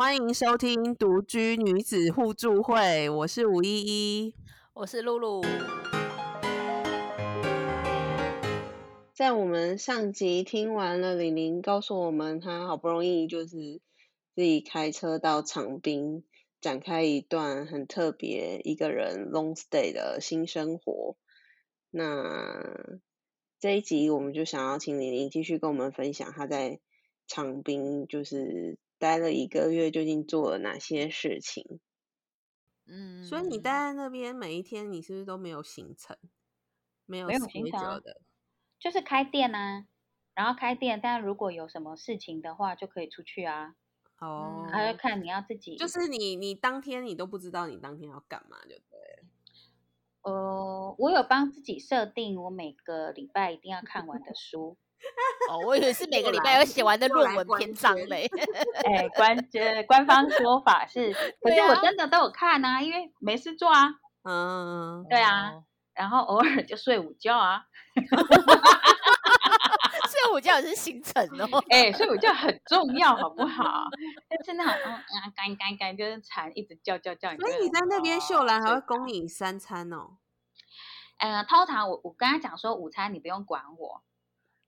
欢迎收听独居女子互助会，我是吴依依。我是露露。在我们上集听完了李玲告诉我们，她好不容易就是自己开车到长滨，展开一段很特别一个人 long stay 的新生活。那这一集我们就想要请李玲继续跟我们分享她在长滨就是待了一个月，究竟做了哪些事情。嗯，所以你待在那边每一天，你是不是都没有行程？没有行程啊的。就是开店啊，然后开店，但如果有什么事情的话，就可以出去啊，哦，还要看你要自己，就是你你当天你都不知道你当天要干嘛，就对了。呃，我有帮自己设定我每个礼拜一定要看完的书，哦，我以为是每个礼拜有写完的论文篇章嘞。哎，官呃官方说法是，可是我真的都有看啊，因为没事做啊，嗯，对啊哦，然后偶尔就睡午觉啊，睡午觉也是行程哦。哎，睡午觉很重要，好不好？但是那种嗯啊干干干就是蝉一直叫叫叫，所以你在那边秀兰还会供你三餐哦。呃，通常我我跟他讲说，午餐你不用管我，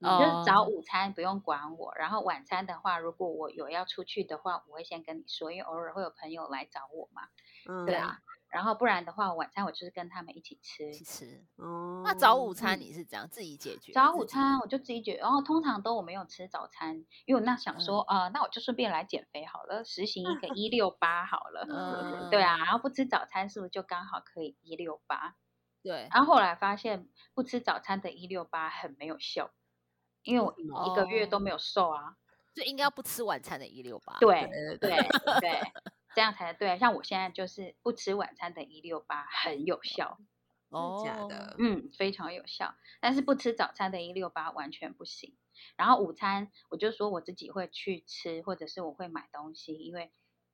你就是早哦午餐不用管我，然后晚餐的话，如果我有要出去的话，我会先跟你说，因为偶尔会有朋友来找我嘛，嗯，对啊，然后不然的话，晚餐我就是跟他们一起吃一。起吃。哦，那早午餐你是怎样自己解决？早午餐我就自己解决，然后通常都我没有吃早餐，因为我那想嗯说，呃，那我就顺便来减肥好了，实行一个 一六八好了，嗯，对啊，然后不吃早餐是不是就刚好可以一六八？对，然后后来发现不吃早餐的一六八很没有效，因为我一个月都没有瘦啊。就应该要不吃晚餐的一六八。对对对对，这样才对。像我现在就是不吃晚餐的一六八很有效，哦，假的，嗯，非常有效。但是不吃早餐的一六八完全不行。然后午餐我就说我自己会去吃，或者是我会买东西，因为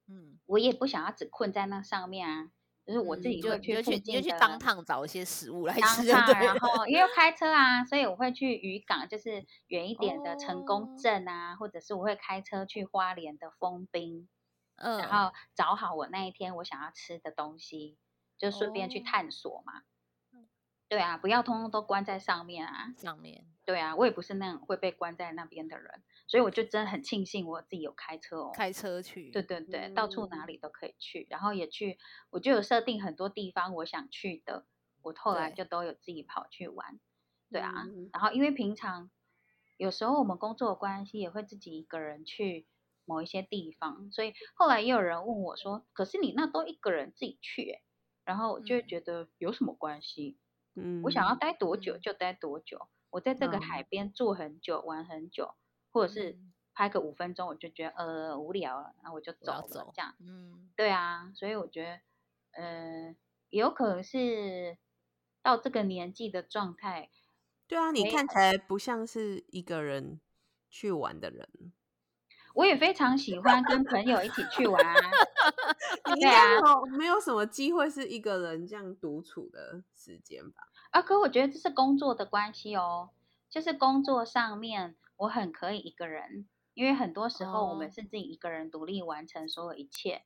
嗯，我也不想要只困在那上面啊。就是我自己会嗯就去就去当趟找一些食物来当吃，然。后因为开车啊，所以我会去渔港，就是远一点的成功哦镇啊，或者是我会开车去花莲的丰滨，嗯，然后找好我那一天我想要吃的东西，就顺便去哦探索嘛。嗯对啊，不要通通都关在上面啊。上面对啊，我也不是那种会被关在那边的人，所以我就真的很庆幸我自己有开车哦。开。车去，对对对，到处哪嗯。里都可以去，然后也去，我就有设定很多地方我想去的，我后来就都有自己跑去玩。对啊，嗯然后因为平常有时候我们工作的关系，也会自己一个人去某一些地方，所以后来也有人问我说：“可是你那都一个人自己去、欸，然后我就觉得有什么关系？嗯，我想要待多久嗯。就待多久，我在这个嗯。海边住很久，玩很久，或者是嗯拍个五分钟，我就觉得呃无聊了，然后我就走了，走这样。嗯，对啊，所以我觉得，呃，也有可能是到这个年纪的状态，对啊，你看起来不像是一个人去玩的人，我也非常喜欢跟朋友一起去玩啊。你应对啊该没有没有什么机会是一个人这样独处的时间吧？啊，可我觉得这是工作的关系哦，就是工作上面我很可以一个人，因为很多时候我们哦。是自己一个人独立完成所有一切，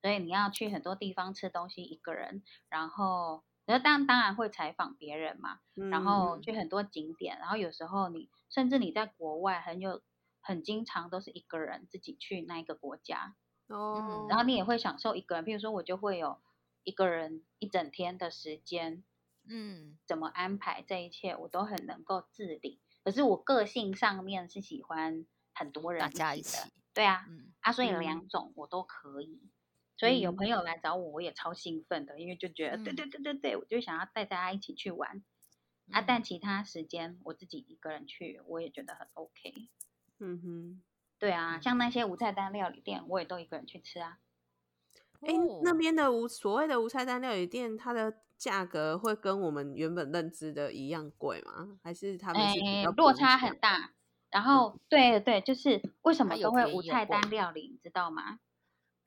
所以你要去很多地方吃东西一个人，然后那当当然会采访别人嘛，然后嗯去很多景点，然后有时候你甚至你在国外很有很经常都是一个人自己去那一个国家，哦，然后你也。会享受一个人，譬如说我就会有一个人一整天的时间，嗯，怎么安排这一切，我都很能够自理。可是我个性上面是喜欢很多人大家一一起的，对啊，嗯，啊，所以嗯两种我都可以。所以有朋嗯友来找我，我也超兴奋的，因为就觉得、对嗯对对对对，我就想要带大家一起去玩。啊，嗯但其他时间我自己一个人去，我也觉得很 OK。嗯哼，对啊，嗯像那些无菜单料理店，我也都一个人去吃啊。哎、那哦边的无所谓的无菜单料理店，它的价格会跟我们原本认知的一样贵吗？还是他们是落差很大。然后，对对，就是为什么都会有无菜单料理，你知道吗？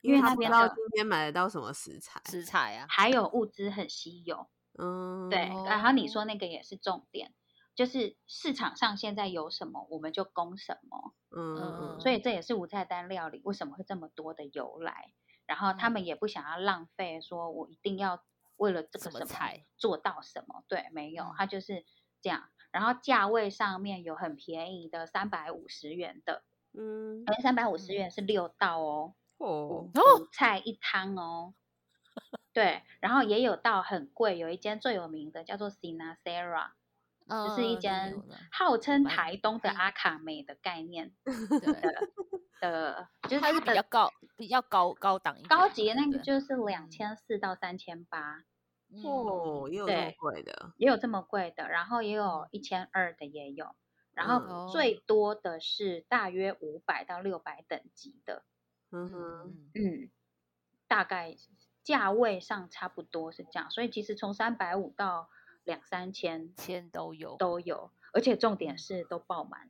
因为他不知道今天买得到什么食材。食材啊，还有物资很稀有。嗯，对，然后你说那个也是重点。就是市场上现在有什么，我们就供什么。嗯嗯嗯，所以这也是无菜单料理为什么会这么多的由来。然后他们也不想要浪费，说我一定要为了这个什么菜做到什么？对，没有，嗯他就是这样。然后价位上面有很便宜的三百五十元的，嗯而三百五十元是六道哦，哦五菜一汤哦。对，然后也有到很贵，有一间最有名的叫做 Sinasera，就是一嗯间号称台东的嗯阿卡美的概念 对，的，就是它是比较高、比较高高档一点高级的那个就是两嗯千四到三千八，嗯。哦，也有这么贵的，也有这么贵的，然后也有一千二的也有，然嗯后哦最多的是大约五百到六百等级的，嗯哼，嗯。嗯，大概价位上差不多是这样，所以其实从三百五到两三千千都有，都有，而且重点是都爆满。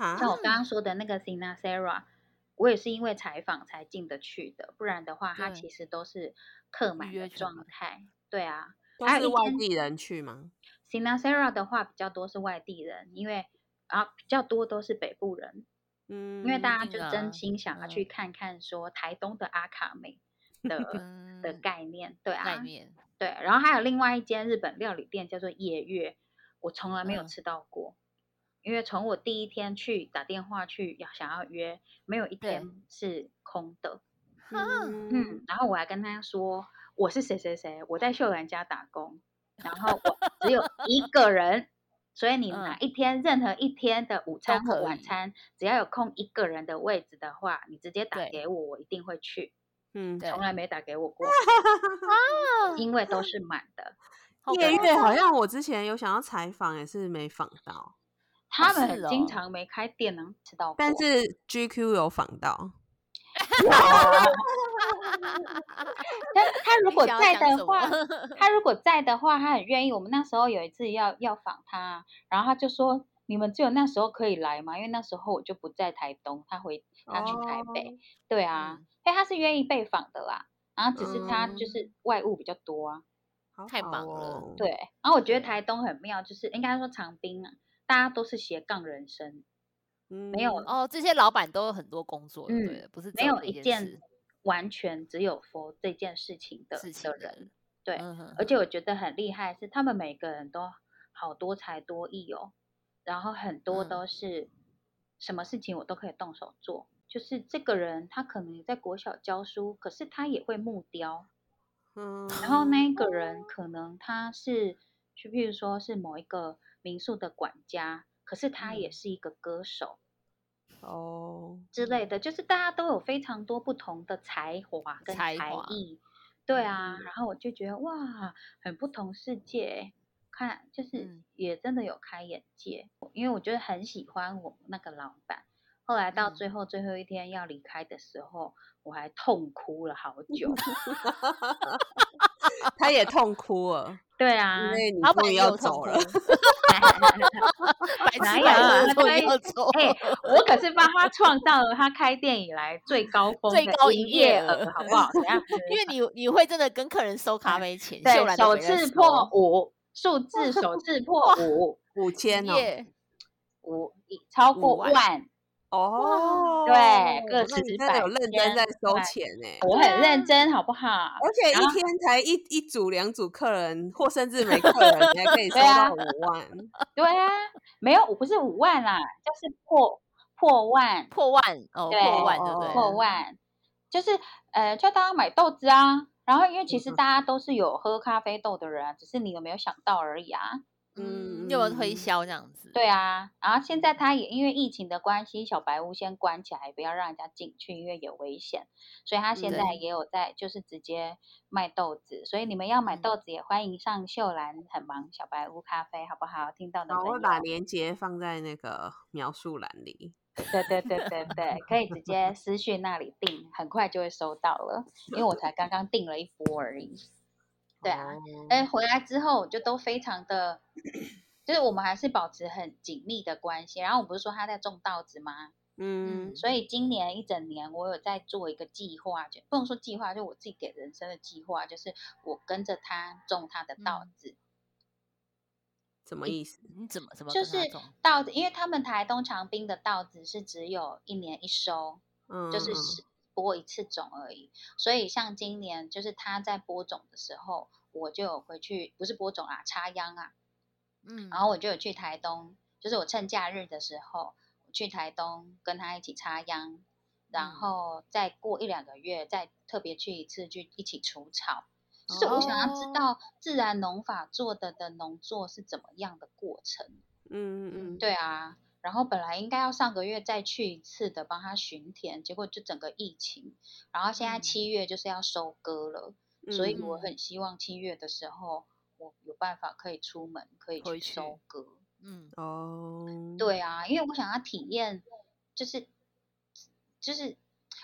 哈，像我刚刚说的那个 Sina Sarah，我也是因为采访才进得去的，不然的话，它其实都是客满的状态。对啊都是外地人去吗？，Sina Sarah 的话比较多是外地人，因为啊比较多都是北部人，嗯，因为大家就真心想要去嗯看看说台东的阿卡美的的嗯概念。对啊，概念，对，然后还有另外一间日本料理店叫做夜月，我从来没有嗯吃到过，因为从我第一天去打电话去要想要约，没有一对天是空的。嗯嗯，然后我还跟他说我是谁谁谁，我在秀兰家打工，然后我只有一个人，所以你哪嗯一天任何一天的午餐和晚餐，只要有空一个人的位置的话，你直接打对给我，我一定会去。嗯，对从来没打给我过，啊，因为都是满的。好夜月好像我之前有想要采访，也是没访到，他们经哦常没开店能，吃到过。但是 GQ 有访到，但他如果在的话，他如果在的话，他很愿意。我们那时候有一次要要访他，然后他就说：“你们只有那时候可以来吗？因为那时候我就不在台东，他回他去台北。哦对啊，嗯所以他是愿意被访的啦。然后只是他就嗯是外务比较多啊。好太好忙了哦，对，然后我觉得台东很妙，就是应该说长滨啊，大家都是斜杠人生，嗯，没有哦，这些老板都有很多工作，嗯对了，不是没有一件完全只有 for 这件事情的的人。对，嗯哼。而且我觉得很厉害是他们每个人都好多才多艺哦，然后很多嗯都。是什么事情我都可以动手做。就是这个人他可能在国小教书，可是他也会木雕，嗯，然后那。一个人可能他是，就譬如说是某一个民宿的管家，可是他也嗯是一个歌手哦，之类的，就是大家都有非常多不同的才华跟才艺。对啊，嗯然后我就觉得哇，很不同世界，看就是嗯也真的有开眼界，因为我觉得很喜欢我那个老板。后来到嗯最后最后一天要离开的时候，我还痛哭了好久。他也痛哭了，对啊，因为你老板终于 要走了，哪有啊痴，终于对要走，哎、我可是帮他创造了他开店以来最高 峰最高营业业额额，好不好？怎样？因为你你会真的跟客人收咖啡钱，秀对，首次破收五，数字首次破五，五千哦，耶，五一超过万，哦，对个那十你真的有百认真在收钱呢，我很认啊真，好不好？而且一天才一一组两组客人，或甚至没客人，你还可以收到五万，对啊，没有，不是五万啦，就是破破万，破万哦，破万对对？破万，就是呃，叫大家买豆子啊。然后，因为其实嗯大家都是有喝咖啡豆的人啊，只是你有没有想到而已啊。嗯，你有没有推嗯销这样子？对啊，然后现在他也因为疫情的关系，小白屋先关起来，不要让人家进去，因为有危险，所以他现嗯在也有在就是直接卖豆子，所以你们要买嗯豆子也欢迎上秀兰很忙小白屋咖啡，好不好？听到的好，我会把链接放在那个描述栏里。对对对对对，可以直接私讯那里订，很快就会收到了，因为我才刚刚订了一波而已。对啊，哦哎，回来之后就都非常的，就是我们还是保持很紧密的关系。然后我不是说他在种稻子吗？嗯，所以今年一整年，我有在做一个计划，就不能说计划，就我自己给人生的计划，就是我跟着他种他的稻嗯子。什么意思？你怎么怎么就是？稻子，因为他们台东长滨的稻子是只有一年一收，嗯，就是嗯是播一次种而已。所以像今年就是他在播种的时候，我就有回去，不是播种啊，插秧啊，嗯，然后我就有去台东，就是我趁假日的时候，我去台东跟他一起插秧，然嗯后再过一两个月再特别去一次，去一起除草。就是我想要知哦道自然农法做的的农作是怎么样的过程。嗯嗯嗯，对啊，然后本来应该要上个月再去一次的，帮他巡田，结果就整个疫情，然后现在嗯七月就是要收割了，所以我嗯很希望七月的时候我有办法可以出门，可以去收割。嗯，哦，对啊，因为我想要体验，就是就是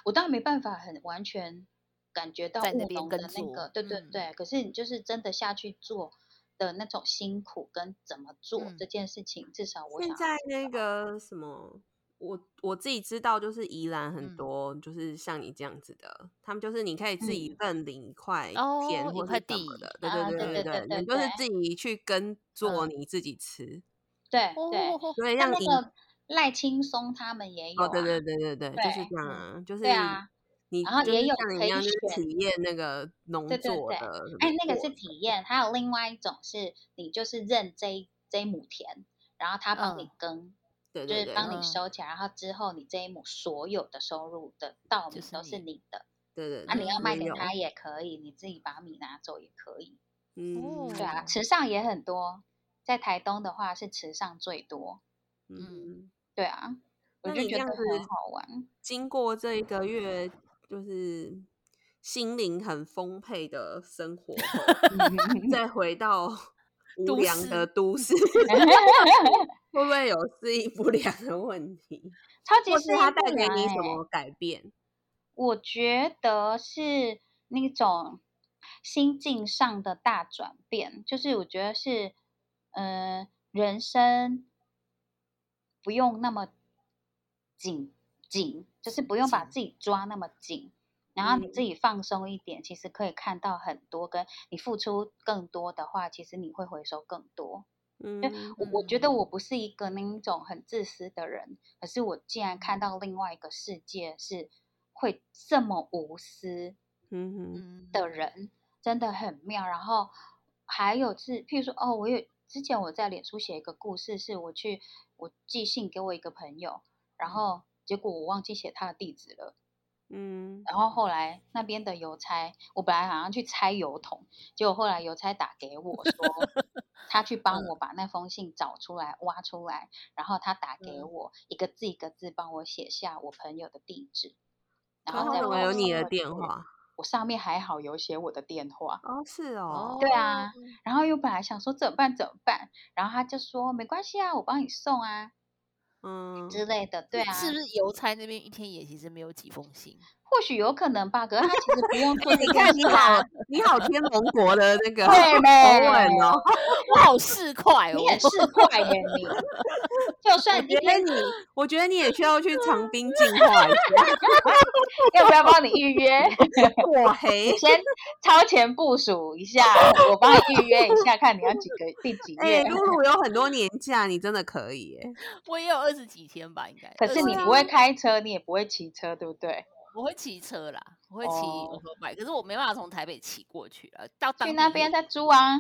我当然没办法很完全感觉到务农的那个，对对嗯对。可是你就是真的下去做的那种辛苦跟怎么做嗯这件事情，至少我现想在那个什么，我我自己知道，就是宜兰很嗯。多，就是像你这样子的，他们就是你可以自己嗯。认领一块哦田或者地的，对啊对对对对你就是自己去耕作，嗯。你自己吃，对对。哦，所以让你赖青松他们也有哦，对啊对对对对，就是这样啊，就是对啊你然后也有可以体验那个农作的哎，那个是体验，还有另外一种是你就是认这一这一亩田，然后他帮你嗯耕，对对对，就是帮你嗯收起来，然后之后你这一亩所有的收入的稻米都是你你的，对对啊，你要卖给他也可以，你自己把米拿走也可以。嗯，对啊，哦池上也很多，在台东的话是池上最多。嗯。对啊，我就觉得很好玩。经过这一个月，就是心灵很丰沛的生活后，再回到 无良的都市，会不会有适应不良的问题？超级或是它适应不带给你什么改变？我觉得是那种心境上的大转变，就是我觉得是，呃，人生不用那么紧紧，就是不用把自己抓那么紧，然后你嗯。自己放松一点，其实可以看到很多，跟你付出更多的话，其实你会回收更多。嗯我我觉得我不是一个那一种很自私的人，可是我竟然看到另外一个世界是会这么无私嗯的人，真的很妙。然后还有是，譬如说，哦，我有之前我在脸书写一个故事，是我去我寄信给我一个朋友，然嗯。后结果我忘记写他的地址了。嗯然后后来那边的邮差，我本来好像去拆邮筒，结果后来邮差打给我说，他去帮嗯我把那封信找出来、挖出来，然后他打给嗯我，一个字一个字帮我写下我朋友的地址，然他后再怎么有你的？电话？我上面还好有写我的电话，哦，是哦，对啊，然后又本来想说怎么办怎么办，然后他就说没关系啊，我帮你送啊嗯，之类的，对啊，是不是邮差那边一天也其实没有几封信？或许有可能吧，可是他其实不用做你看你好，你好天龙国的那个 对口没吻哦，我好市侩哦，你很市侩耶你，就算今天觉得你，我觉得你也需要去长滨进化一下。要不要帮你预约？我嘿，先超前部署一下，我帮你预约一下，看你要几个第几哎、月。露露有很多年假，你真的可以耶。我也有二十几天吧，应该。可是你不会开车，你也不会骑车，对不对？我会骑车啦，我会骑哦 o t 可是我没办法从台北骑过去了，到去那边再租啊，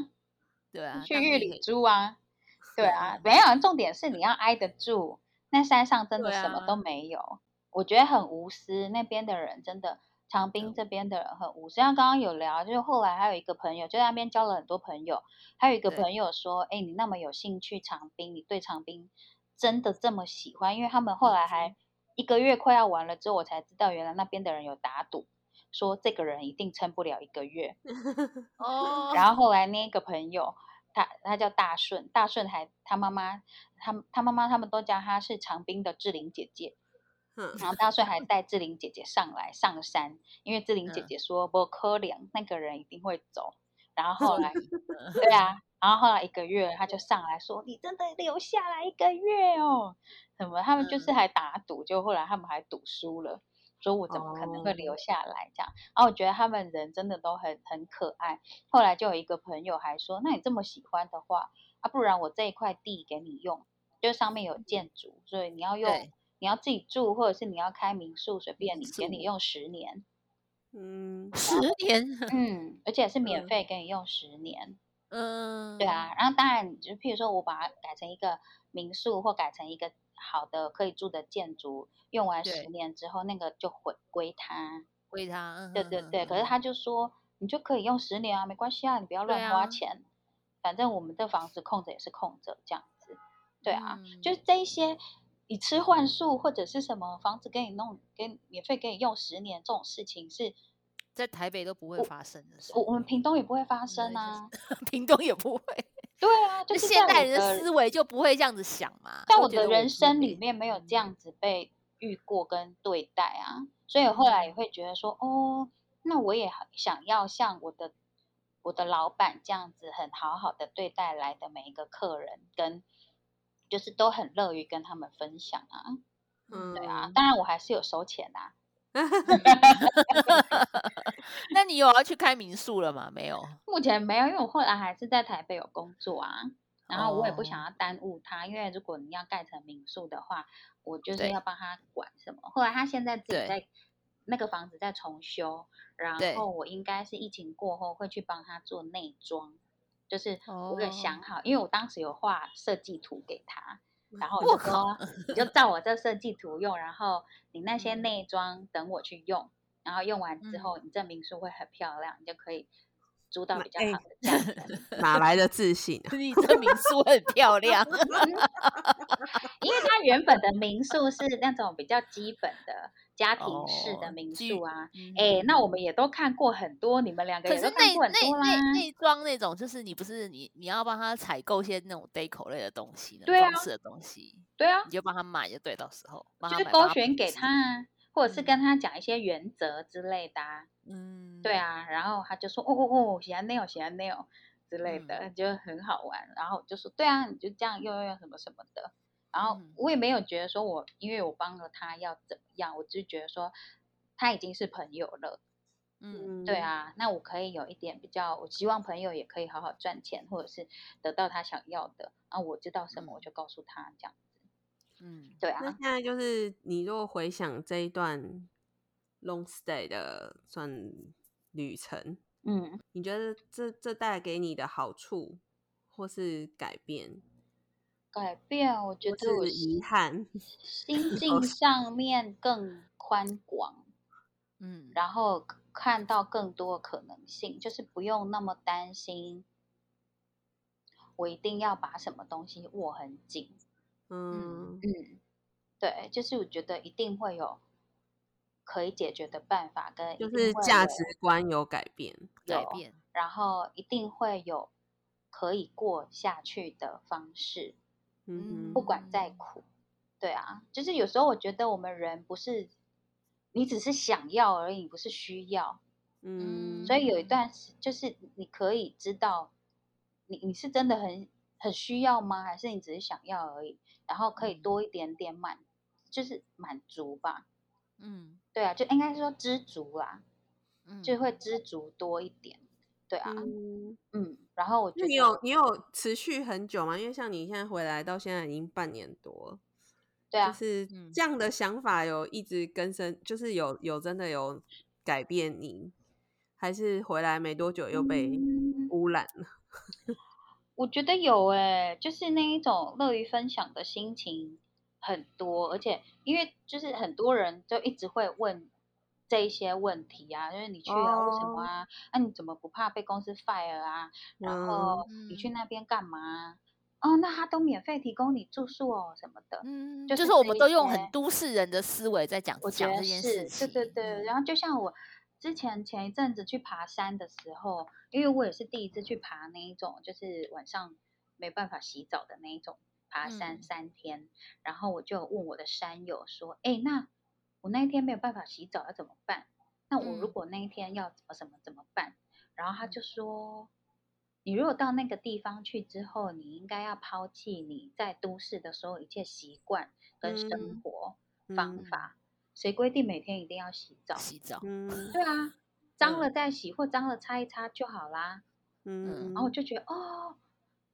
对啊，去玉里租啊。对啊，没有，重点是你要挨得住。那山上真的什么啊都没有，我觉得很无私。那边的人真的，长滨这边的人很无私。像刚刚有聊，就是后来还有一个朋友，就在那边交了很多朋友。还有一个朋友说：“哎，你那么有兴趣长滨，你对长滨真的这么喜欢？”因为他们后来还一个月快要完了之后，我才知道原来那边的人有打赌，说这个人一定撑不了一个月。哦，然后后来那个朋友，他他叫大顺，大顺还他妈妈，他他妈妈他们都叫他是长滨的志玲姐姐，哼然后大顺还带志玲姐姐上来上山，因为志玲姐嗯姐说不可怜那个人一定会走，然后后来 对啊，然后后来一个月他就上来说你真的留下来一个月哦，什么他们就是嗯还打赌，就后来他们还赌输了。说我怎么可能会哦留下来这样？然后我觉得他们人真的都很很可爱。后来就有一个朋友还说，那你这么喜欢的话，啊，不然我这一块地给你用，就上面有建筑，所以你要用，你要自己住，或者是你要开民宿，随便你，给你用十年，嗯，十年，嗯，而且是免嗯费给你用十年。嗯，对，啊，然后当然，就譬如说我把它改成一个民宿，或改成一个好的可以住的建筑，用完十年之后，那个就回归他。归他，嗯对对对，可是他就说，你就可以用十年啊，没关系啊，你不要乱花啊钱，反正我们这房子空着也是空着，这样子。对啊，嗯就是这一些以吃换宿或者是什么房子给你弄，给免费给你用十年这种事情是，在台北都不会发生的事，我我们屏东也不会发生啊。屏东也不会，对啊，就就是现代人的的思维就不会这样子想嘛。在我的人生里面没有这嗯样子被遇过跟对待啊，所以后来也嗯会觉得说，哦，那我也很想要像我的我的老板这样子，很好好的对待来的每一个客人，跟就是都很乐于跟他们分享啊。嗯，对啊，当然我还是有收钱啊。那你有要去开民宿了吗？没有。目前没有，因为我后来还是在台北有工作啊，然后我也不哦想要耽误他，因为如果你要盖成民宿的话，我就是要帮他管什么。后来他现在自己在那个房子在重修，然对后我应该是疫情过后会去帮他做内装，就是我有哦想好，因为我当时有画设计图给他。然后我我就说，你就照我这设计图用，然后你那些嗯。内装等我去用，然后用完之嗯。后，你这民宿会很漂亮，你就可以租到比较好的价格。哪来的自信啊？你这民宿很漂亮，因为它原本的民宿是那种比较基本的家庭式的哦民宿啊。嗯哎、那我们也都看过很多，你们两个可是也都看内内过很多啦。内内装那种，就是你不是你你要帮他采购一些那种 deco 类的东西，那对啊装饰的东西，对啊你，就帮他买就对，到时候帮就是勾选给他啊，或者是嗯跟他讲一些原则之类的啊。嗯，对啊，然后他就说哦哦哦，喜欢 nail 喜欢 nail 之类的，嗯就很好玩。然后就说对啊，你就这样用用用什么什么的。然后嗯我也没有觉得说我因为我帮了他要怎么样，我只是觉得说他已经是朋友了。嗯，对，啊，那我可以有一点比较，我希望朋友也可以好好赚钱，或者是得到他想要的。啊，我知道什么，我嗯就告诉他这样子。嗯，对啊，那现在就是你如果回想这一段 long stay 的算旅程，嗯，你觉得这这带给你的好处或是改变，改变，我觉得我是遗憾？心境上面更宽广，嗯，然后看到更多的可能性，就是不用那么担心，我一定要把什么东西握很紧。嗯嗯，对，就是我觉得一定会有可以解决的办法，跟就是价值观有改变。有改变，然后一定会有可以过下去的方式，嗯，不管再苦。对啊，就是有时候我觉得我们人不是你只是想要而已，不是需要。嗯，所以有一嗯段时，就是你可以知道，你你是真的很很需要吗？还是你只是想要而已？然后可以嗯多一点点满，就是满足吧。嗯对啊，就应该说知足啦，嗯，就会知足多一点。对啊，嗯，嗯，然后我觉得那你有你有持续很久吗？因为像你现在回来到现在已经半年多了，对啊，就是嗯这样的想法有一直根深，就是有有真的有改变你，还是回来没多久又被嗯污染了？我觉得有诶、就是那一种乐于分享的心情很多，而且因为就是很多人就一直会问这一些问题啊，就是你去啊，为什么啊？那、你怎么不怕被公司 fire 啊？然后你去嗯那边干嘛啊？哦，那他都免费提供你住宿哦什么的。嗯，就就是是我们都用很都市人的思维在讲讲这件是，事情，对对对。然后后就像我之前前一阵子去爬山的时候，因为我也是第一次去爬那一种，就是晚上没办法洗澡的那一种爬山嗯三天，然后我就问我的山友说：“哎，那我那一天没有办法洗澡要怎么办？那我如嗯果那一天要怎么怎么怎么办？”然后他就说。你如果到那个地方去之后，你应该要抛弃你在都市的所有一切习惯跟生嗯活方嗯法。谁规定每天一定要洗澡？洗澡，嗯对啊，脏嗯了再洗，或脏了擦一擦就好啦。嗯，然后我就觉得，哦，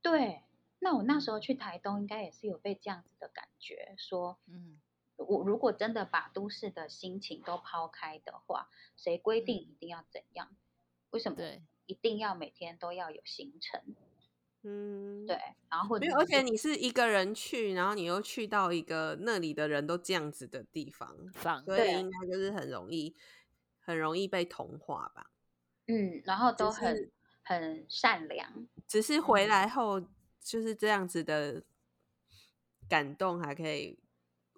对，那我那时候去台东，应该也是有被这样子的感觉，说，嗯，我如果真的把都市的心情都抛开的话，谁规定一定要怎样？为什么对，一定要每天都要有行程？嗯，对，然后或者而且你是一个人去，然后你又去到一个那里的人都这样子的地方，放所以对应该就是很容易很容易被同化吧。嗯，然后都很很善良，只是回嗯来后就是这样子的感动，还可以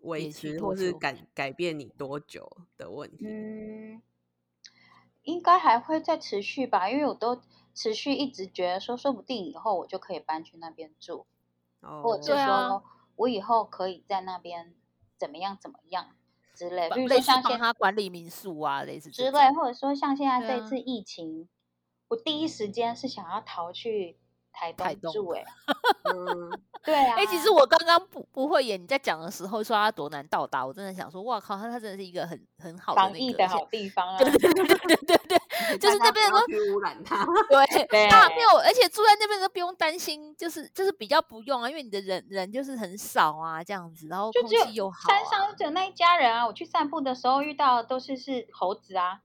维持，或是改改变你多久的问题。嗯，应该还会再持续吧，因为我都持续一直觉得说，说不定以后我就可以搬去那边住，或哦，者对啊。说我以后可以在那边怎么样怎么样之类，比如像现帮他管理民宿啊，类似之类，或者说像现在这次疫情，我第一时间是想要逃去台台东住、哎欸，嗯，对啊，哎、其实我刚刚不不会演，你在讲的时候说他多难到达，我真的想说，哇靠，他他真的是一个很很好的防疫的好地方啊，对对对对对对对，就是那边都去污染它。对，对那没有，而且住在那边都不用担心，就是就是比较不用啊，因为你的人人就是很少啊，这样子，然后空就只有气又好、山上啊就，只有那一家人啊，我去散步的时候遇到的都是是猴子啊，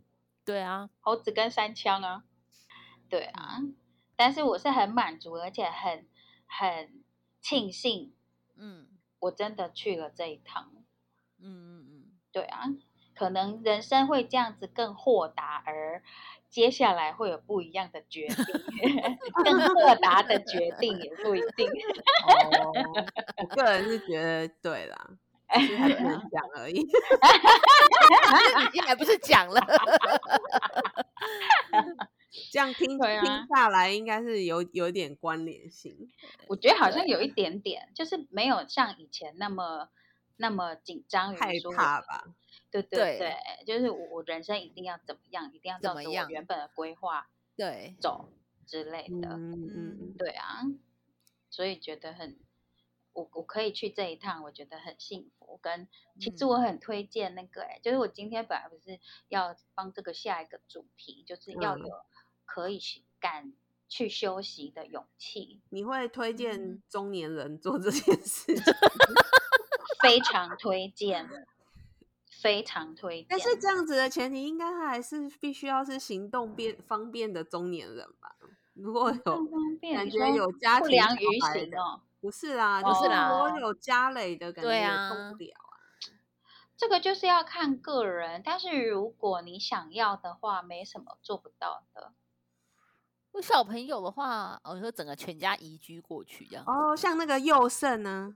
对啊，猴子跟山枪啊，对啊，但是我是很满足，而且很很庆幸嗯我真的去了这一趟，嗯嗯嗯，对啊，可能人生会这样子更豁达，而接下来会有不一样的决定，更豁达的决定也不一定。哦，我个人是觉得对啦，只是还不能讲而已。你还不是讲了，这样听、对啊听下来，应该是有有点关联性。我觉得好像有一点点，就是没有像以前那么那么紧张害于说我怕吧？对对对对，就是我我人生一定要怎么样，一定要照着我原本的规划对，走之类的。嗯对啊，所以觉得很，我我可以去这一趟，我觉得很幸福。跟其实嗯我很推荐那个、欸，就是我今天本来不是要帮这个下一个主题，就是要嗯有可以去敢去休息的勇气，你会推荐嗯中年人做这件事情？非常推荐，非常推荐。但是这样子的前提，应该还是必须要是行动便方便的中年人吧？如果有感觉有家庭不良于行哦。不是啦，不就是是啦我有家累的感觉动不了啊。这个就是要看个人，但是如果你想要的话，没什么做不到的。我小朋友的话，哦，你说整个全家移居过去这样，哦，像那个佑胜呢，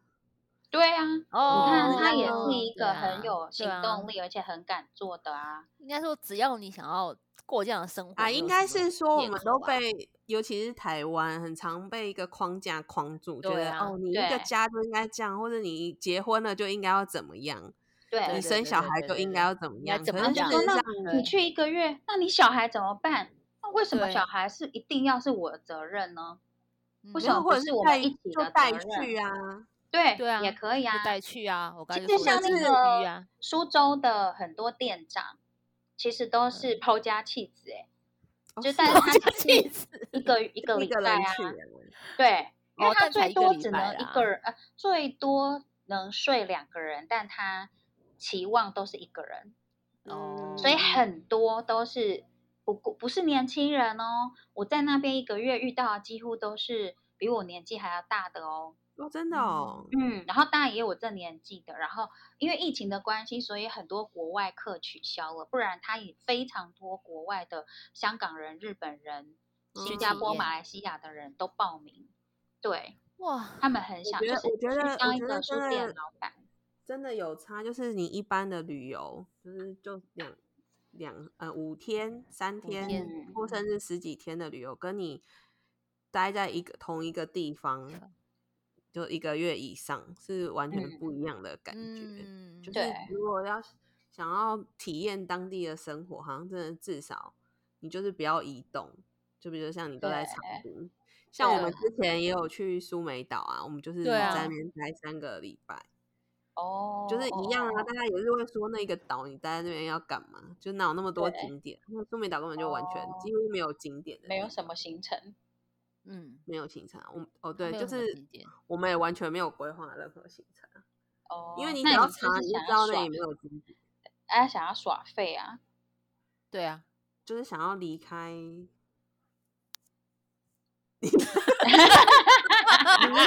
对啊，哦你看哦他也是一个啊很有行动力，而且很敢做的啊。应该说只要你想要过这样的生活啊，应该是说我们都被，尤其是台湾，很常被一个框架框住，觉得对啊哦，你一个家就应该这样，或者你结婚了就应该要怎么样，对你生小孩就应该要怎么样。怎么样可是那，你去一个月，那你小孩怎么办？那为什么小孩是一定要是我的责任呢？为嗯什么不或者是我们一起的就带责任去啊？对对啊，也可以啊就。带去啊，我刚才其实像那个啊，苏州的很多店长，其实都是抛家弃子、欸，哦就是但是他只是气死一个一个一个礼拜啊，对，因为他最多只能一个人，呃，最多能睡两个人，但他期望都是一个人，哦，所以嗯很多都是不过不是年轻人哦。我在那边一个月遇到的几乎都是比我年纪还要大的哦。哦，真的哦，嗯，然后当然也有我这年纪的，然后因为疫情的关系，所以很多国外课取消了，不然他也非常多国外的香港人、日本人、新嗯加坡、马来西亚的人都报名，对哇，他们很想觉得就是我觉得当我觉得一个书真的店老板，真的有差，就是你一般的旅游，就是就两两呃五天、三天，天或甚至十几天的旅游，跟你待在一个同一个地方，就一个月以上，是完全嗯不一样的感觉。嗯，就是如果要想要体验当地的生活，好像真的至少你就是不要移动，就比如像你都在长对滨，像我对们之前也有去苏梅岛啊，我们就是在那边待三个礼拜。哦，就是一样啊，哦大家也是会说那个岛你待在那边要干嘛？就哪有那么多景点？那苏梅岛根本就完全哦几乎没有景点的，没有什么行程，嗯，没有行程啊。我们哦对，就是我们也完全没有规划任何行程啊，哦，因为你那只要查，就是你知道那里没有景点，哎，想要耍废啊？对啊，就是想要离开。离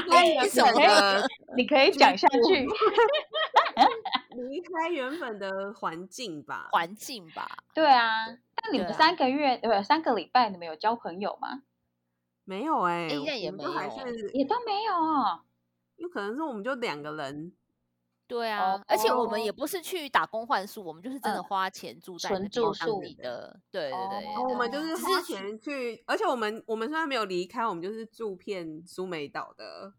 开原什么本的你可以讲下去。离开原本的环境吧。环境吧，对啊，那你们三个月呃三个礼拜，你们有交朋友吗？没有哎、现在也都还没有欸是也都没有哦。有可能是我们就两个人，对啊，而且我们也哦不是去打工换宿，我们就是真的嗯花钱住在住宿里的，对对对我们就是花是钱去，而且我们我们虽然没有离开，我们就是住遍苏梅岛的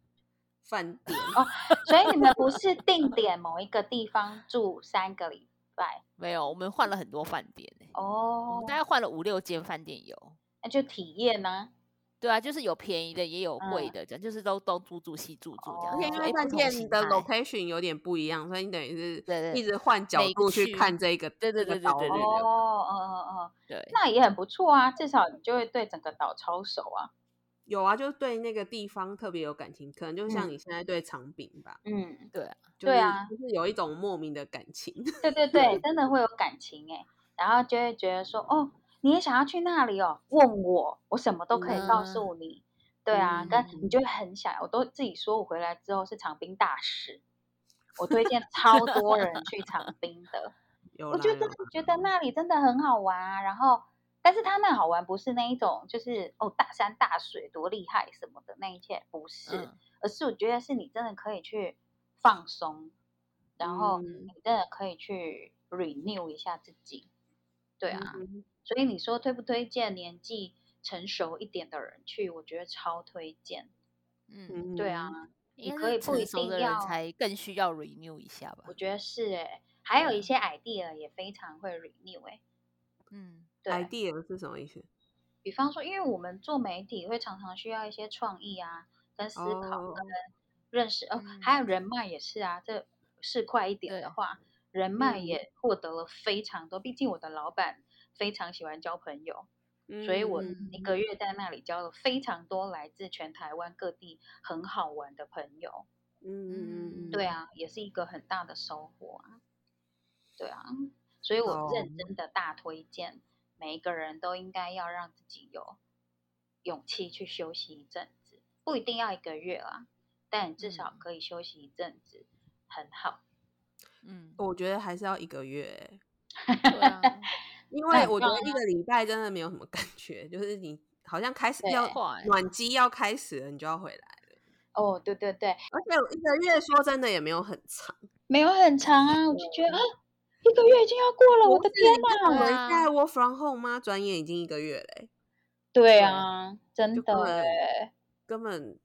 饭店哦。所以你们不是定 点某一个地方住三个礼拜没有，我们换了很多饭店欸我哦们大概换了五六间饭店有。那就体验呢、对啊，就是有便宜的，也有贵嗯。的，这样就是都都住住西住住这样而且因为饭店的 location 有点不一样，所以你等于是对对一直换角度去看这个对对这个对对对对哦，嗯嗯嗯，对，那也很不错啊，至少你就会对整个岛超熟啊。有啊，就是对那个地方特别有感情，可能就像嗯。你现在对长滨吧，嗯，对对啊就是有一种莫名的感情。对对 对，真的会有感情哎，然后就会觉得说，哦，你也想要去那里哦？问我，我什么都可以告诉你。对啊，跟你就会很想，我都自己说我回来之后是长兵大使，我推荐 超多人去长兵的。我觉得啦有啦觉得那里真的很好玩啊，然后，但是它那好玩不是那一种，就是哦大山大水多厉害什么的那一切，不是，嗯而是我觉得是你真的可以去放松，然后嗯你真的可以去 renew 一下自己，对啊，嗯所以你说推不推荐年纪成熟一点的人去？我觉得超推荐，嗯，对啊，你可以不一定要的人才更需要 renew 一下吧我。觉得是诶，还有一些 idea 也非常会 renew 诶，嗯，对。idea 是什么意思？比方说，因为我们做媒体会常常需要一些创意啊，跟思考，哦跟认识，哦，嗯还有人脉也是啊。这是快一点的话，人脉嗯也获得了非常多。毕竟我的老板非常喜欢交朋友，所以我嗯一个。月在那里交了非常多来自全台湾各地很好玩的朋友。嗯嗯嗯嗯，对啊，也是一个很大的收获啊。对啊，所以我哦认真的大推荐，每一个人都应该要让自己有勇气去休息一阵子，不一定要一个月啦，但至少嗯。可以休息一阵子，很好。嗯，我觉得还是要一个月欸，对啊，因为我觉得一个礼拜真的没有什么感觉，就是你好像开始要暖机要开始了，你就要回来了。哦，对对对，而且我一个月说真的也没有很长，没有很长啊，我就觉得啊，一个月已经要过了，我的天哪！对啊现在 work from home 吗？转眼已经一个月嘞、对啊，真的就根本欸根本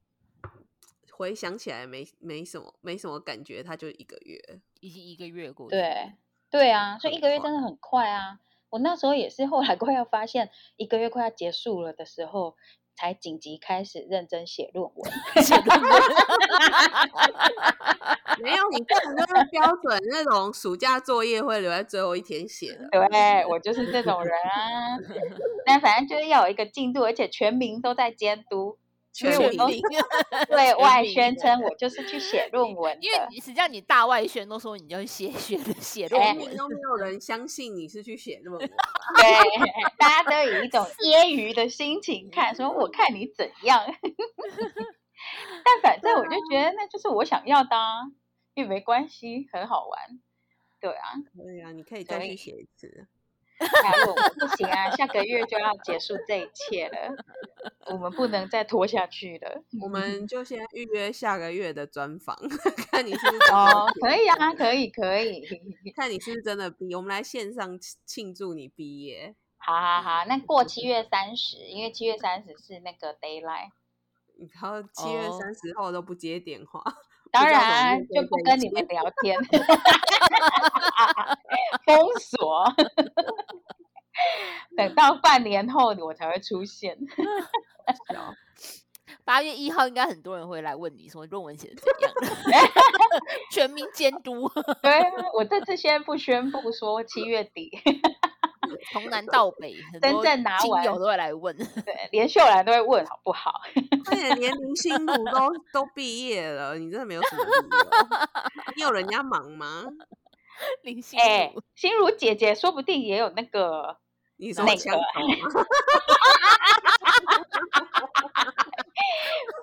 回想起来没没什么没什么感觉，它就一个月。已经一个月过去。对，对啊，所以一个月真的很快啊。我那时候也是，后来快要发现一个月快要结束了的时候，才紧急开始认真写论文。没有，你根本就是标准那种暑假作业会留在最后一天写的。对我就是这种人啊。但反正就是要有一个进度，而且全民都在监督，全我都民 对外宣称我就是去写论文因为的。你实际上你大外宣都说你要写写写论哎文都没有人相信你是去写论文。对，大家都以一种 揶揄的心情看，说我看你怎样。但反正我就觉得那就是我想要的啊，也没关系，很好玩。对啊，对啊，你可以再所以去写一次。不行啊，下个月就要结束这一切了，我们不能再拖下去了。我们就先预约下个月的专访，看你是不是哦，可以啊，可以，可以。看你是不是真的毕业。我们来线上庆庆祝你毕业。好好好，那过七月三十，因为七月三十是那个 d a y l i g h t 然后七月哦三十后都不接电话，当然就不跟你们聊天，封锁。等到半年后我才会出现。八月一号应该很多人会来问你说论文写的怎样了，全民监督。对啊，我这次先不宣布说七月底，从南到北，很真多正拿完亲友都会来问。对，连秀兰都会问好不好？而且连林心如都都毕业了，你真的没有什么理由。你有人家忙吗？林心哎、如，心如姐姐说不定也有那个，你说那个枪口吗？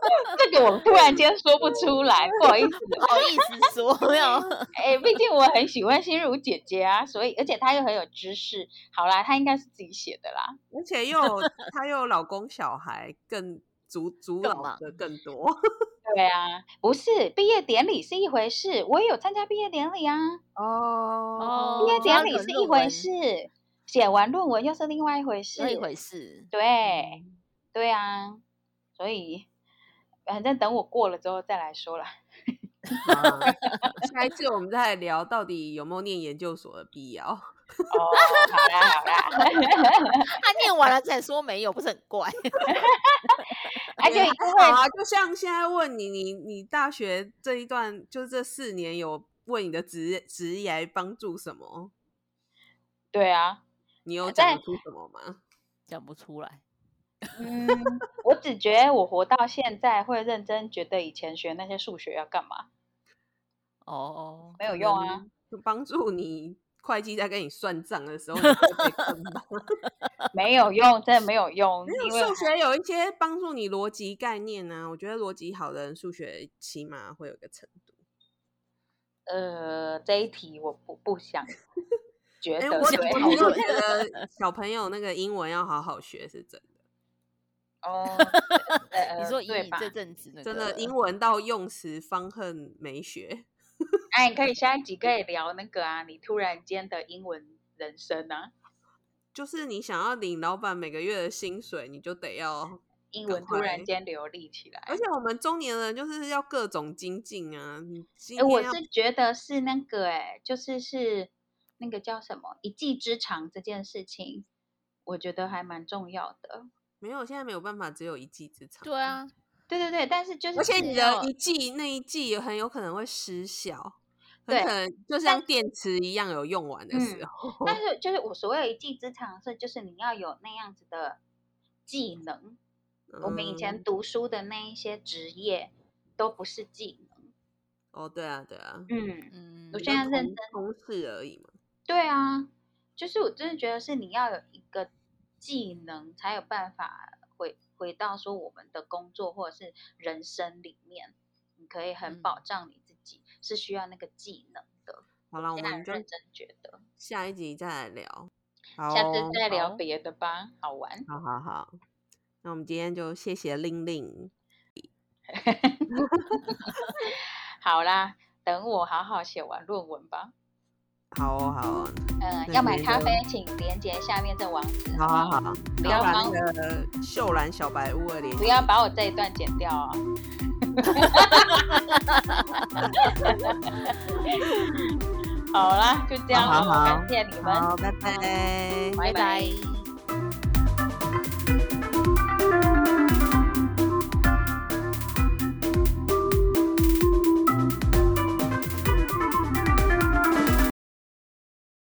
这个我突然间说不出来，不好意思。不好意思说，没有。哎、毕竟我很喜欢心如姐姐啊，所以而且她又很有知识。好啦，她应该是自己写的啦。而且又她又有老公小孩，更阻阻更忙扰的更多。对啊，不是毕业典礼是一回事，我也有参加毕业典礼啊。哦毕业典礼是一回事，写完论文又是另外一回事。那一回事。对，对啊，所以反正等我过了之后再来说啦。好下一次我们再来聊到底有没有念研究所的必要。哦，好啦好啦，他念完了再说没有，不是很怪？而且啊，就像现在问你，你你大学这一段，就这四年有为你的职职业帮助什么？对啊，你有在讲出什么吗？讲不出来。嗯，我只觉得我活到现在会认真觉得以前学那些数学要干嘛，哦，没有用啊。，就帮助你会计在跟你算账的时候？没有用，真的没有用，没有因为数学有一些帮助你逻辑概念呢、我觉得逻辑好的人，数学起码会有个程度。呃这一题我不不想 觉哎、得我觉得小朋友那个英文要好好学是真的，哦，呃 你说以对吧？你这阵子那个真的英文到用词方恨没学。哎，你可以下一集可以聊那个啊，你突然间的英文人生啊，就是你想要领老板每个月的薪水，你就得要，英文突然间流利起来。而且我们中年人就是要各种精进啊。哎，我是觉得是那个哎，就是是那个叫什么一技之长这件事情，我觉得还蛮重要的。没有，现在没有办法只有一技之长。对，啊，对对对，但是就是而且你的一技那一技很有可能会失效，很对可能就像电池一样有用完的时嗯候。但 是就是我所谓的一技之长是，就是你要有那样子的技能。我们以前嗯读书的那一些职业都不是技能。哦，对啊，对啊，嗯，嗯，我现在认真同同事而已嘛。对啊，就是我真的觉得是你要有一个技能，才有办法回回到说我们的工作或者是人生里面，你可以很嗯保障你自己，是需要那个技能的。好了，我们就认真觉得，下一集再来聊。好下次哦再聊好别的吧，好玩。好好好，那我们今天就谢谢令令。好啦，等我好好写完论文吧。好哦，好哦，嗯，那要买咖啡，请连接下面这网址。好好好，不要把帮那个秀兰小白屋的连不要把我这一段剪掉啊、好啦，就这样咯好好好。感谢你们，好，拜。拜，拜。拜拜。